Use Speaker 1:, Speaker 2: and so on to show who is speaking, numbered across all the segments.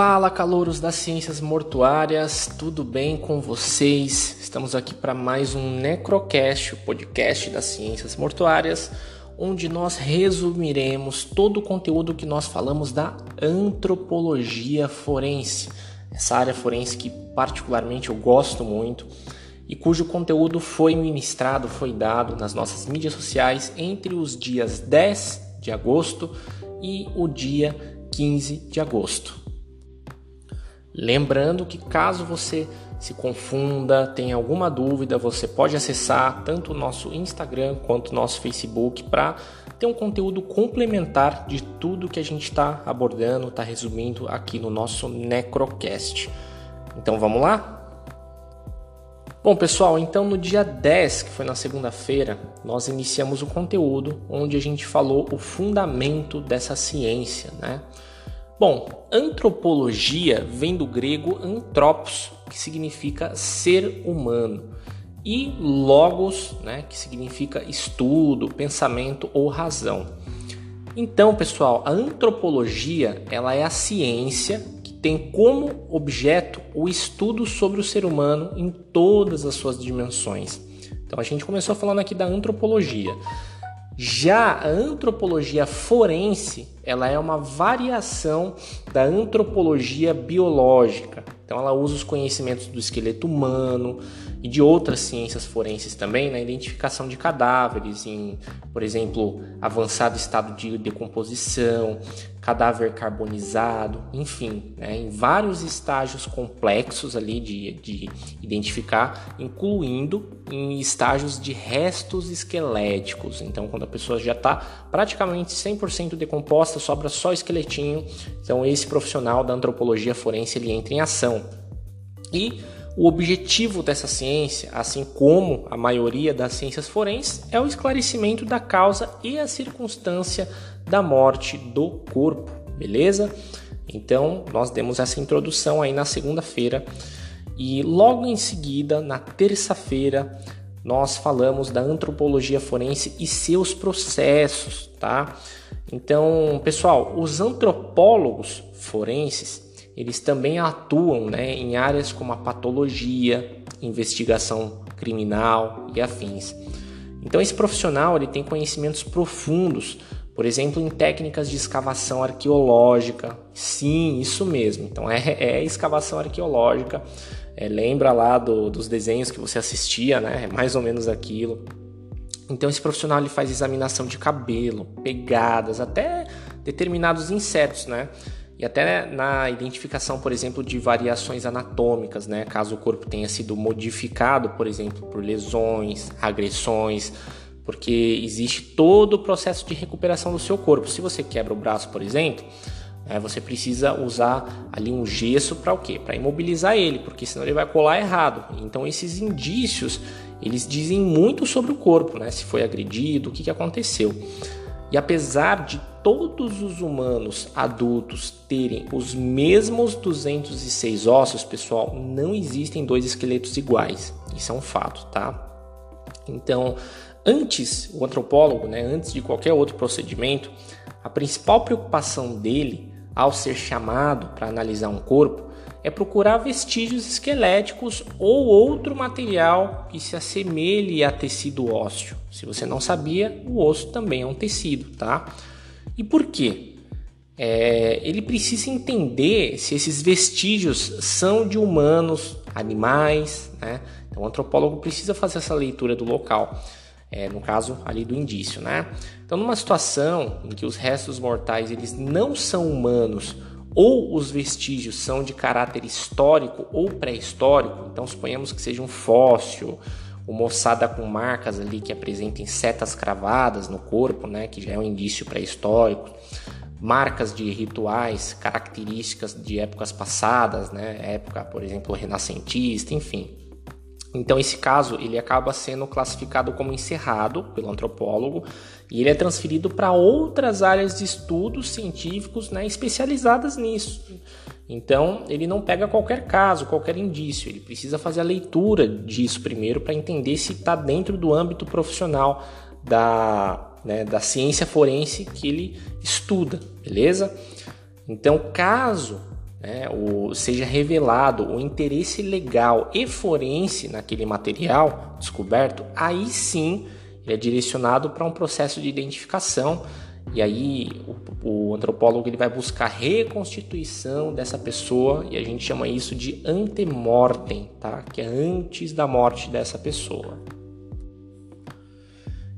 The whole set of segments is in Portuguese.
Speaker 1: Fala, calouros das ciências mortuárias, tudo bem com vocês? Estamos aqui para mais um Necrocast, o podcast das ciências mortuárias, onde nós resumiremos todo o conteúdo que nós falamos da antropologia forense. Essa área forense que particularmente eu gosto muito e cujo conteúdo foi ministrado, foi dado nas nossas mídias sociais entre os dias 10 de agosto e o dia 15 de agosto. Lembrando que caso você se confunda, tenha alguma dúvida, você pode acessar tanto o nosso Instagram quanto o nosso Facebook para ter um conteúdo complementar de tudo que a gente está abordando, está resumindo aqui no nosso Necrocast. Então vamos lá? Bom, pessoal, então no dia 10, que foi na segunda-feira, nós iniciamos o conteúdo onde a gente falou o fundamento dessa ciência, né? Bom, antropologia vem do grego anthropos, que significa ser humano, e logos, né, que significa estudo, pensamento ou razão. Então, pessoal, a antropologia ela é a ciência que tem como objeto o estudo sobre o ser humano em todas as suas dimensões. Então, a gente começou falando aqui da antropologia. Já a antropologia forense, ela é uma variação da antropologia biológica. Então ela usa os conhecimentos do esqueleto humano e de outras ciências forenses também na identificação de cadáveres em, por exemplo, avançado estado de decomposição, cadáver carbonizado, enfim, né, em vários estágios complexos ali de, de identificar, incluindo em estágios de restos esqueléticos. Então, quando a pessoa já está praticamente 100% decomposta, sobra só esqueletinho. Então, esse profissional da antropologia forense ele entra em ação. E o objetivo dessa ciência, assim como a maioria das ciências forenses, é o esclarecimento da causa e a circunstância da morte do corpo, beleza? Então, nós demos essa introdução aí na segunda-feira e logo em seguida, na terça-feira, nós falamos da antropologia forense e seus processos, tá? Então, pessoal, os antropólogos forenses, eles também atuam né, em áreas como a patologia, investigação criminal e afins. Então, esse profissional ele tem conhecimentos profundos por exemplo, em técnicas de escavação arqueológica. Sim, isso mesmo. Então é, é escavação arqueológica. É, lembra lá do, dos desenhos que você assistia, né? É mais ou menos aquilo. Então esse profissional ele faz examinação de cabelo, pegadas, até determinados insetos, né? E até na identificação, por exemplo, de variações anatômicas, né? Caso o corpo tenha sido modificado, por exemplo, por lesões, agressões, porque existe todo o processo de recuperação do seu corpo. Se você quebra o braço, por exemplo, é, você precisa usar ali um gesso para o quê? Para imobilizar ele, porque senão ele vai colar errado. Então esses indícios eles dizem muito sobre o corpo, né? Se foi agredido, o que, que aconteceu. E apesar de todos os humanos adultos terem os mesmos 206 ossos, pessoal, não existem dois esqueletos iguais. Isso é um fato, tá? Então, Antes, o antropólogo, né, antes de qualquer outro procedimento, a principal preocupação dele ao ser chamado para analisar um corpo é procurar vestígios esqueléticos ou outro material que se assemelhe a tecido ósseo. Se você não sabia, o osso também é um tecido, tá? E por quê? É, ele precisa entender se esses vestígios são de humanos, animais, né? Então o antropólogo precisa fazer essa leitura do local é, no caso ali do indício, né? Então, numa situação em que os restos mortais eles não são humanos ou os vestígios são de caráter histórico ou pré-histórico, então suponhamos que seja um fóssil, uma ossada com marcas ali que apresentem setas cravadas no corpo, né, que já é um indício pré-histórico, marcas de rituais, características de épocas passadas, né, época, por exemplo, renascentista, enfim. Então esse caso ele acaba sendo classificado como encerrado pelo antropólogo e ele é transferido para outras áreas de estudos científicos né, especializadas nisso. Então ele não pega qualquer caso, qualquer indício, ele precisa fazer a leitura disso primeiro para entender se está dentro do âmbito profissional da, né, da ciência forense que ele estuda, beleza? Então caso né, o, seja revelado o interesse legal e forense naquele material descoberto, aí sim ele é direcionado para um processo de identificação e aí o, o, antropólogo ele vai buscar reconstituição dessa pessoa e a gente chama isso de antemortem, tá? Que é antes da morte dessa pessoa.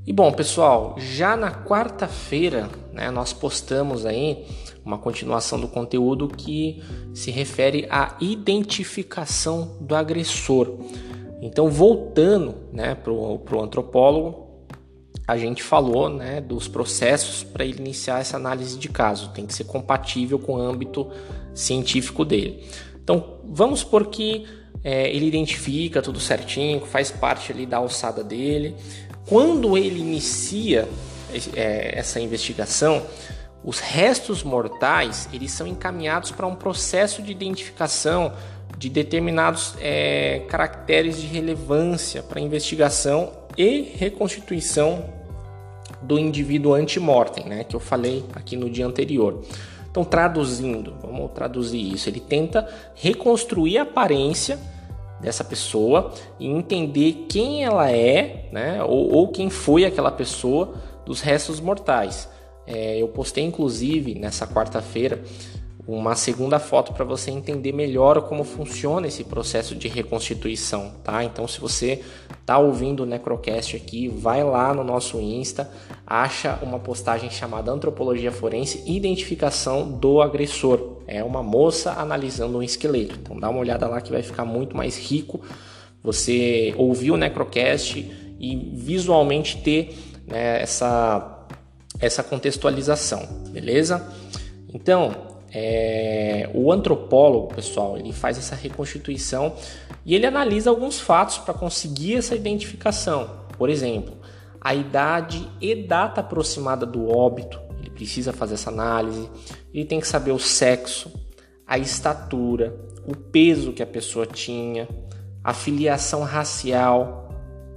Speaker 1: E bom, pessoal, já na quarta-feira, né, nós postamos aí uma continuação do conteúdo que se refere à identificação do agressor. Então, voltando né, para o antropólogo, a gente falou né, dos processos para ele iniciar essa análise de caso. Tem que ser compatível com o âmbito científico dele. Então, vamos por que é, ele identifica tudo certinho, faz parte ali da alçada dele. Quando ele inicia é, essa investigação, os restos mortais eles são encaminhados para um processo de identificação de determinados é, caracteres de relevância para investigação e reconstituição do indivíduo antemortem, né, que eu falei aqui no dia anterior. Então, traduzindo, vamos traduzir isso. Ele tenta reconstruir a aparência dessa pessoa e entender quem ela é, né, ou, ou quem foi aquela pessoa dos restos mortais. É, eu postei inclusive nessa quarta-feira uma segunda foto para você entender melhor como funciona esse processo de reconstituição, tá? Então, se você tá ouvindo o Necrocast aqui, vai lá no nosso Insta, acha uma postagem chamada Antropologia Forense Identificação do Agressor. É uma moça analisando um esqueleto. Então, dá uma olhada lá que vai ficar muito mais rico você ouvir o Necrocast e visualmente ter né, essa essa contextualização, beleza? Então, é, o antropólogo, pessoal, ele faz essa reconstituição e ele analisa alguns fatos para conseguir essa identificação. Por exemplo, a idade e data aproximada do óbito, ele precisa fazer essa análise. Ele tem que saber o sexo, a estatura, o peso que a pessoa tinha, a filiação racial,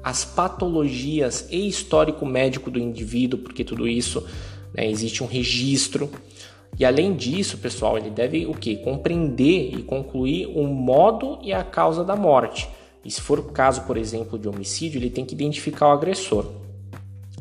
Speaker 1: as patologias e histórico médico do indivíduo, porque tudo isso né, existe um registro. E além disso, pessoal, ele deve o que? Compreender e concluir o modo e a causa da morte. E se for o caso, por exemplo, de homicídio, ele tem que identificar o agressor.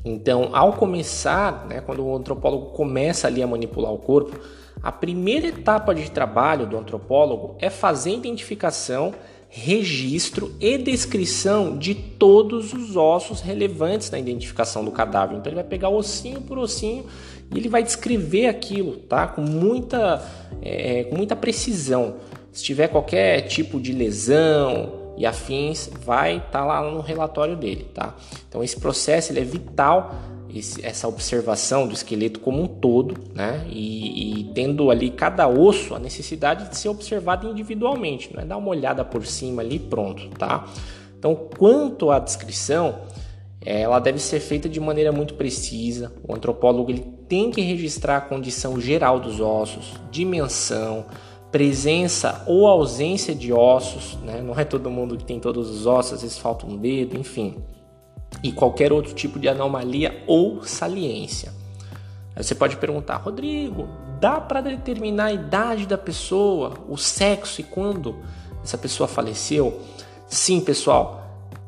Speaker 1: Então, ao começar, né, quando o antropólogo começa ali a manipular o corpo, a primeira etapa de trabalho do antropólogo é fazer identificação, registro e descrição de todos os ossos relevantes na identificação do cadáver. Então, ele vai pegar ossinho por ossinho e ele vai descrever aquilo, tá? Com muita, é, com muita precisão. Se tiver qualquer tipo de lesão e afins, vai estar tá lá no relatório dele, tá? Então esse processo ele é vital, esse, essa observação do esqueleto como um todo, né? E, e, tendo ali cada osso a necessidade de ser observado individualmente, não é dar uma olhada por cima ali pronto, tá? Então quanto à descrição ela deve ser feita de maneira muito precisa. O antropólogo ele tem que registrar a condição geral dos ossos, dimensão, presença ou ausência de ossos, né? não é todo mundo que tem todos os ossos, às vezes falta um dedo, enfim, e qualquer outro tipo de anomalia ou saliência. Aí você pode perguntar, Rodrigo, dá para determinar a idade da pessoa, o sexo e quando essa pessoa faleceu? Sim, pessoal.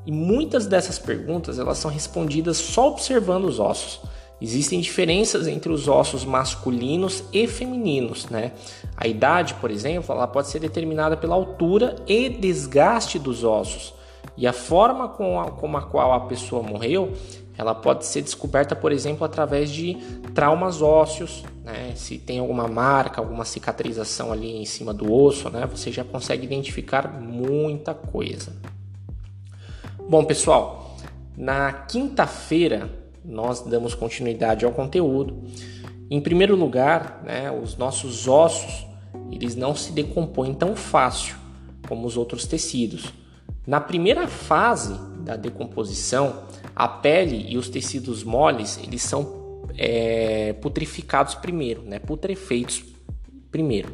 Speaker 1: E muitas dessas perguntas elas são respondidas só observando os ossos. Existem diferenças entre os ossos masculinos e femininos, né? A idade, por exemplo, ela pode ser determinada pela altura e desgaste dos ossos. E a forma com a, com a qual a pessoa morreu, ela pode ser descoberta, por exemplo, através de traumas ósseos, né? Se tem alguma marca, alguma cicatrização ali em cima do osso, né? Você já consegue identificar muita coisa. Bom, pessoal, na quinta-feira nós damos continuidade ao conteúdo. Em primeiro lugar, né, os nossos ossos eles não se decompõem tão fácil como os outros tecidos. Na primeira fase da decomposição, a pele e os tecidos moles eles são é, putrificados primeiro, né, putrefeitos primeiro.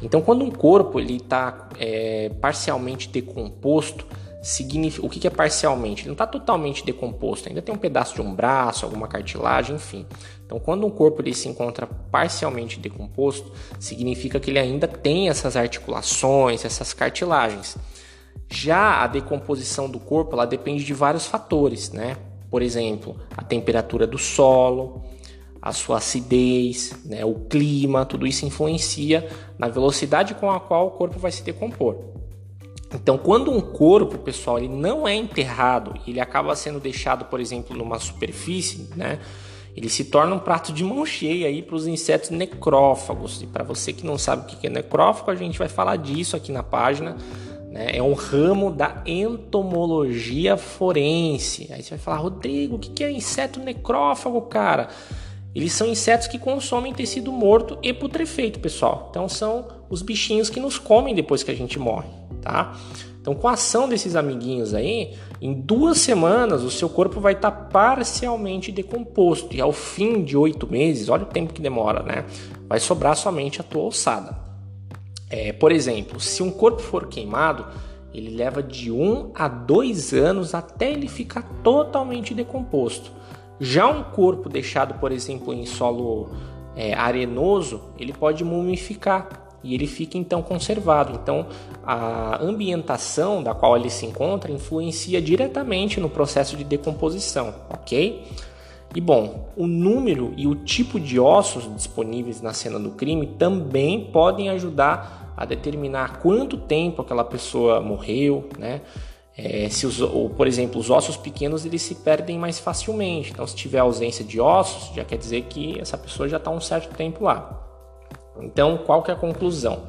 Speaker 1: Então, quando um corpo ele está é, parcialmente decomposto, significa, o que é parcialmente? Ele não está totalmente decomposto, ainda tem um pedaço de um braço, alguma cartilagem, enfim. Então, quando um corpo ele se encontra parcialmente decomposto, significa que ele ainda tem essas articulações, essas cartilagens. Já a decomposição do corpo, ela depende de vários fatores, né? Por exemplo, a temperatura do solo, a sua acidez, né, o clima, tudo isso influencia na velocidade com a qual o corpo vai se decompor. Então, quando um corpo, pessoal, ele não é enterrado, ele acaba sendo deixado, por exemplo, numa superfície, né? Ele se torna um prato de mão cheia aí para os insetos necrófagos. E para você que não sabe o que é necrófago, a gente vai falar disso aqui na página. Né? É um ramo da entomologia forense. Aí você vai falar, Rodrigo, o que é inseto necrófago, cara? Eles são insetos que consomem tecido morto e putrefeito, pessoal. Então são os bichinhos que nos comem depois que a gente morre, tá? Então, com a ação desses amiguinhos aí, em duas semanas o seu corpo vai estar tá parcialmente decomposto e ao fim de oito meses, olha o tempo que demora, né? Vai sobrar somente a tua ossada. É, por exemplo, se um corpo for queimado, ele leva de um a dois anos até ele ficar totalmente decomposto. Já um corpo deixado, por exemplo, em solo é, arenoso, ele pode mumificar e ele fica então conservado. Então, a ambientação da qual ele se encontra influencia diretamente no processo de decomposição, ok? E bom, o número e o tipo de ossos disponíveis na cena do crime também podem ajudar a determinar quanto tempo aquela pessoa morreu, né? É, se os, ou, por exemplo, os ossos pequenos eles se perdem mais facilmente. Então, se tiver ausência de ossos, já quer dizer que essa pessoa já está um certo tempo lá. Então, qual que é a conclusão?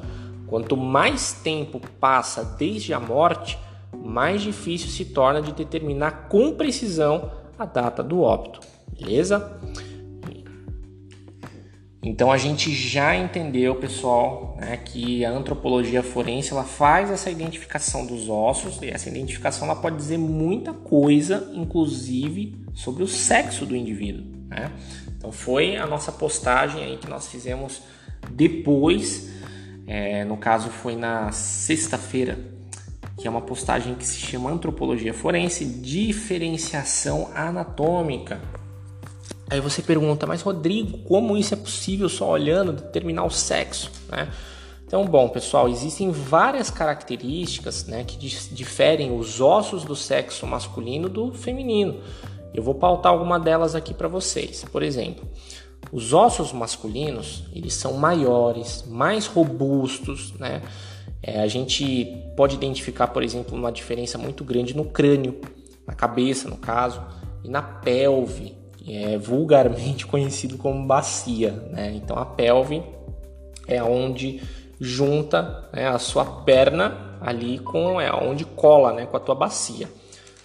Speaker 1: Quanto mais tempo passa desde a morte, mais difícil se torna de determinar com precisão a data do óbito. Beleza? Então a gente já entendeu, pessoal, né, que a antropologia forense ela faz essa identificação dos ossos e essa identificação ela pode dizer muita coisa, inclusive sobre o sexo do indivíduo. Né? Então foi a nossa postagem aí que nós fizemos depois, é, no caso foi na sexta-feira, que é uma postagem que se chama Antropologia Forense Diferenciação Anatômica. Aí você pergunta, mas Rodrigo, como isso é possível só olhando determinar o sexo? Né? Então, bom, pessoal, existem várias características né, que diferem os ossos do sexo masculino do feminino. Eu vou pautar alguma delas aqui para vocês. Por exemplo, os ossos masculinos eles são maiores, mais robustos, né? É, a gente pode identificar, por exemplo, uma diferença muito grande no crânio, na cabeça, no caso, e na pelve, é vulgarmente conhecido como bacia. Né? Então a pelve é onde junta né, a sua perna ali com é onde cola né, com a tua bacia.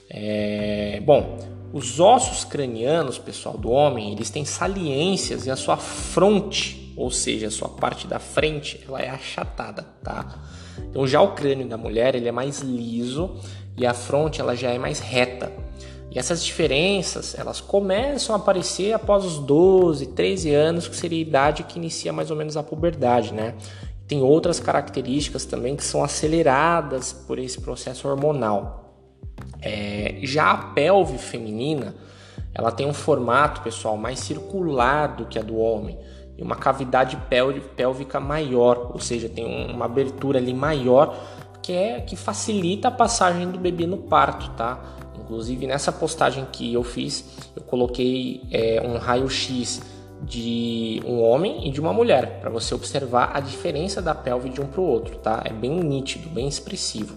Speaker 1: É, bom, os ossos cranianos, pessoal, do homem, eles têm saliências e a sua fronte, ou seja, a sua parte da frente, ela é achatada, tá? Então já o crânio da mulher, ele é mais liso e a fronte ela já é mais reta. E essas diferenças, elas começam a aparecer após os 12, 13 anos, que seria a idade que inicia mais ou menos a puberdade, né? Tem outras características também que são aceleradas por esse processo hormonal. É, já a pelve feminina, ela tem um formato, pessoal, mais circular do que a do homem e uma cavidade pélvica maior, ou seja, tem uma abertura ali maior que é que facilita a passagem do bebê no parto, tá? Inclusive nessa postagem que eu fiz, eu coloquei é, um raio-x de um homem e de uma mulher para você observar a diferença da pelve de um para o outro, tá? É bem nítido, bem expressivo.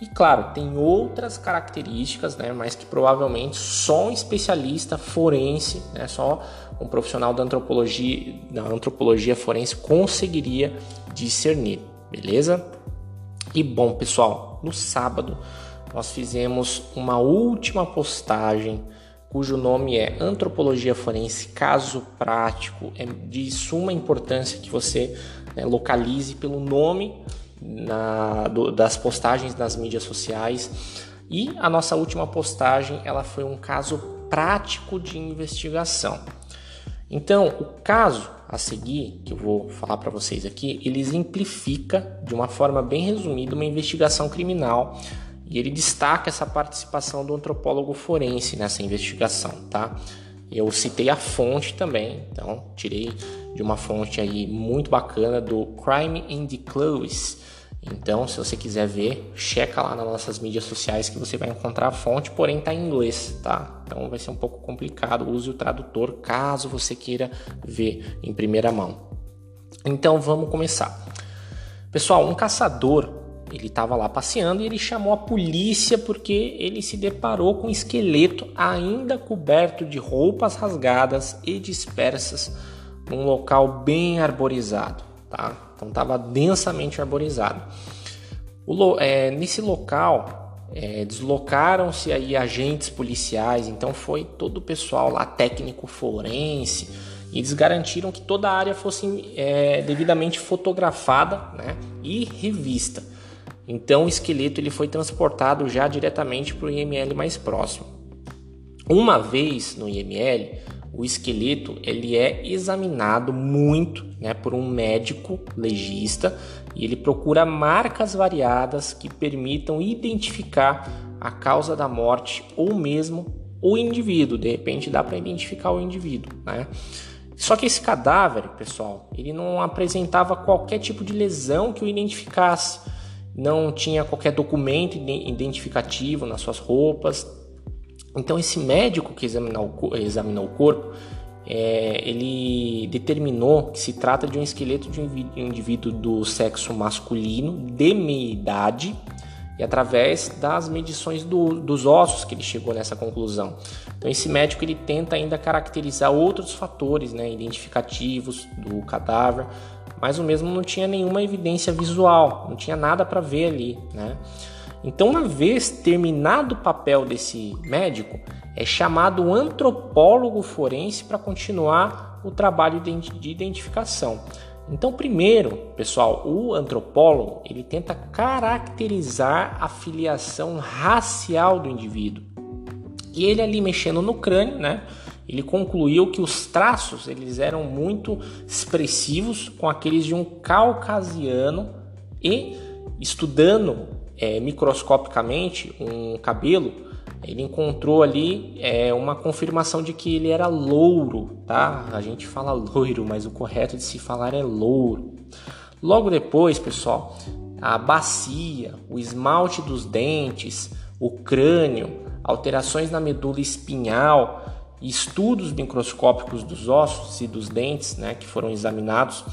Speaker 1: E claro, tem outras características, né, mas que provavelmente só um especialista forense, né, só um profissional da antropologia, da antropologia forense conseguiria discernir, beleza? E bom, pessoal, no sábado nós fizemos uma última postagem cujo nome é Antropologia Forense Caso Prático. É de suma importância que você né, localize pelo nome na, do, das postagens nas mídias sociais. E a nossa última postagem ela foi um caso prático de investigação. Então, o caso a seguir, que eu vou falar para vocês aqui, ele exemplifica de uma forma bem resumida uma investigação criminal E ele destaca essa participação do antropólogo forense nessa investigação, tá? Eu citei a fonte também, então tirei de uma fonte aí muito bacana do Crime in the Clothes. Então, se você quiser ver, checa lá nas nossas mídias sociais que você vai encontrar a fonte, porém tá em inglês, tá? Então vai ser um pouco complicado, use o tradutor caso você queira ver em primeira mão. Então vamos começar. Pessoal, um caçador ele estava lá passeando e ele chamou a polícia porque ele se deparou com um esqueleto ainda coberto de roupas rasgadas e dispersas num local bem arborizado, tá? Então estava densamente arborizado. O, é, nesse local é, deslocaram-se aí agentes policiais, então foi todo o pessoal lá técnico forense e eles garantiram que toda a área fosse é, devidamente fotografada né, e revista. Então o esqueleto ele foi transportado já diretamente para o IML mais próximo. Uma vez no IML, o esqueleto ele é examinado muito né, por um médico legista e ele procura marcas variadas que permitam identificar a causa da morte ou mesmo o indivíduo. De repente dá para identificar o indivíduo. Né? Só que esse cadáver, pessoal, ele não apresentava qualquer tipo de lesão que o identificasse não tinha qualquer documento identificativo nas suas roupas. Então, esse médico que examinou o, corpo, é, ele determinou que se trata de um esqueleto de um indivíduo do sexo masculino de meia idade e através das medições do, dos ossos que ele chegou nessa conclusão. Então esse médico ele tenta ainda caracterizar outros fatores, né, identificativos do cadáver, mas o mesmo não tinha nenhuma evidência visual, não tinha nada para ver ali, né? Então, uma vez terminado o papel desse médico, é chamado antropólogo forense para continuar o trabalho de identificação. Então, primeiro, pessoal, o antropólogo ele tenta caracterizar a filiação racial do indivíduo. E ele ali mexendo no crânio, né? Ele concluiu que os traços eles eram muito expressivos com aqueles de um caucasiano e estudando é, microscopicamente um cabelo, ele encontrou ali é, uma confirmação de que ele era louro, tá? A gente fala loiro, mas o correto de se falar é louro. Logo depois, pessoal, a bacia, o esmalte dos dentes, o crânio, alterações na medula espinhal, estudos microscópicos dos ossos e dos dentes, né, que foram examinados,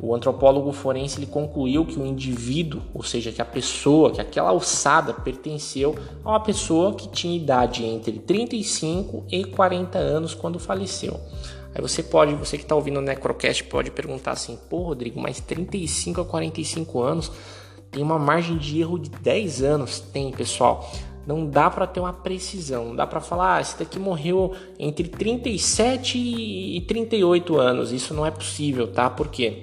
Speaker 1: o antropólogo forense ele concluiu que o indivíduo, ou seja, que a pessoa, que aquela alçada pertenceu a uma pessoa que tinha idade entre 35 e 40 anos quando faleceu. Aí você pode, você que está ouvindo o Necrocast, pode perguntar assim: pô, Rodrigo, mas 35 a 45 anos tem uma margem de erro de 10 anos? Tem, pessoal não dá para ter uma precisão, não dá para falar, ah, esse daqui morreu entre 37 e 38 anos. Isso não é possível, tá? Porque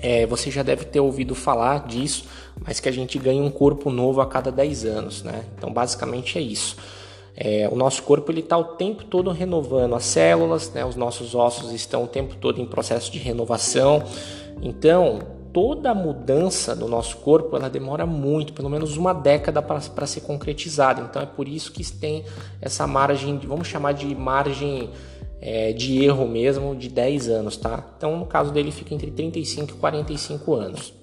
Speaker 1: é, você já deve ter ouvido falar disso, mas que a gente ganha um corpo novo a cada 10 anos, né? Então, basicamente é isso. É, o nosso corpo ele está o tempo todo renovando as células, né? Os nossos ossos estão o tempo todo em processo de renovação. Então, toda mudança do nosso corpo ela demora muito, pelo menos uma década para ser concretizada. Então é por isso que tem essa margem, vamos chamar de margem é, de erro mesmo, de 10 anos, tá? Então no caso dele fica entre 35 e 45 anos.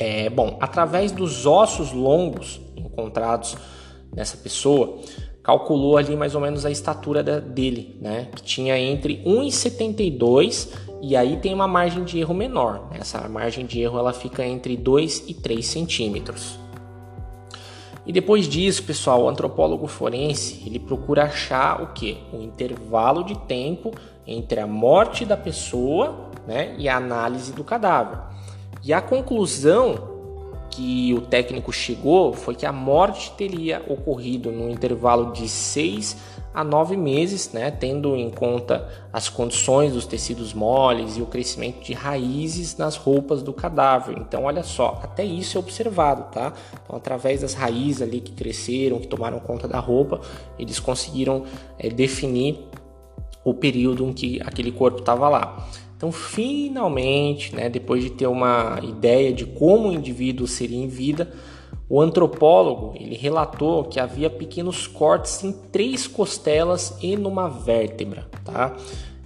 Speaker 1: É, bom, através dos ossos longos encontrados nessa pessoa, calculou ali mais ou menos a estatura dele, né? Que tinha entre 1,72 e aí tem uma margem de erro menor. Essa margem de erro ela fica entre 2 e 3 centímetros. E depois disso, pessoal, o antropólogo forense ele procura achar o que? O intervalo de tempo entre a morte da pessoa né, e a análise do cadáver. E a conclusão que o técnico chegou foi que a morte teria ocorrido no intervalo de 6 a 9 meses, né, tendo em conta as condições dos tecidos moles e o crescimento de raízes nas roupas do cadáver. Então, olha só, até isso é observado, tá? Então, através das raízes ali que cresceram, que tomaram conta da roupa, eles conseguiram é, definir o período em que aquele corpo estava lá. Então, finalmente, né, depois de ter uma ideia de como o indivíduo seria em vida, O antropólogo ele relatou que havia pequenos cortes em três costelas e numa vértebra, tá?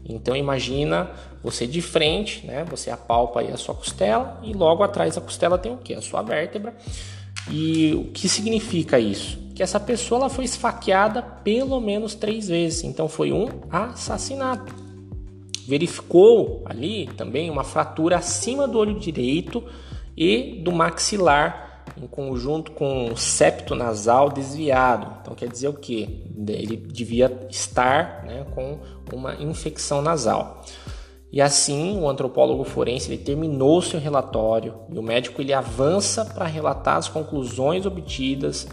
Speaker 1: Então imagina você de frente, né? Você apalpa aí a sua costela e logo atrás da costela tem o que? A sua vértebra. E o que significa isso? Que essa pessoa ela foi esfaqueada pelo menos três vezes. Então foi um assassinato. Verificou ali também uma fratura acima do olho direito e do maxilar em conjunto com o septo nasal desviado. Então quer dizer o que? Ele devia estar né, com uma infecção nasal. E assim, o antropólogo forense terminou seu relatório e o médico ele avança para relatar as conclusões obtidas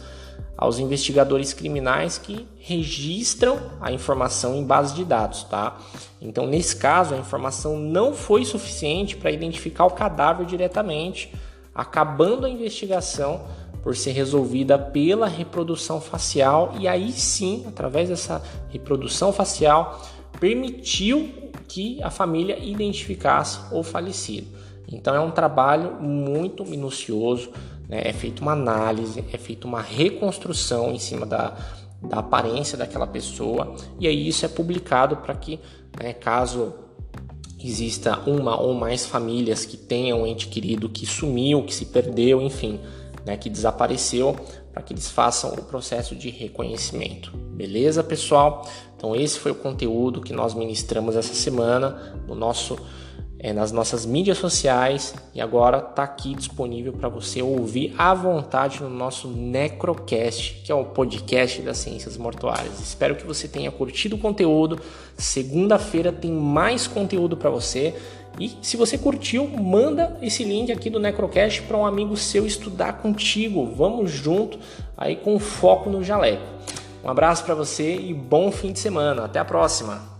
Speaker 1: aos investigadores criminais que registram a informação em base de dados, tá? Então, nesse caso, a informação não foi suficiente para identificar o cadáver diretamente, acabando a investigação por ser resolvida pela reprodução facial e aí sim, através dessa reprodução facial, permitiu que a família identificasse o falecido. Então é um trabalho muito minucioso, né? é feita uma análise, é feita uma reconstrução em cima da, da aparência daquela pessoa e aí isso é publicado para que, né, caso exista uma ou mais famílias que tenham um ente querido que sumiu, que se perdeu, enfim, né, que desapareceu, para que eles façam o processo de reconhecimento. Beleza, pessoal? Então esse foi o conteúdo que nós ministramos essa semana no nosso é, nas nossas mídias sociais e agora está aqui disponível para você ouvir à vontade no nosso Necrocast, que é o podcast das ciências mortuárias. Espero que você tenha curtido o conteúdo. Segunda-feira tem mais conteúdo para você. E se você curtiu, manda esse link aqui do Necrocast para um amigo seu estudar contigo. Vamos junto aí com foco no jaleco. Um abraço para você e bom fim de semana. Até a próxima.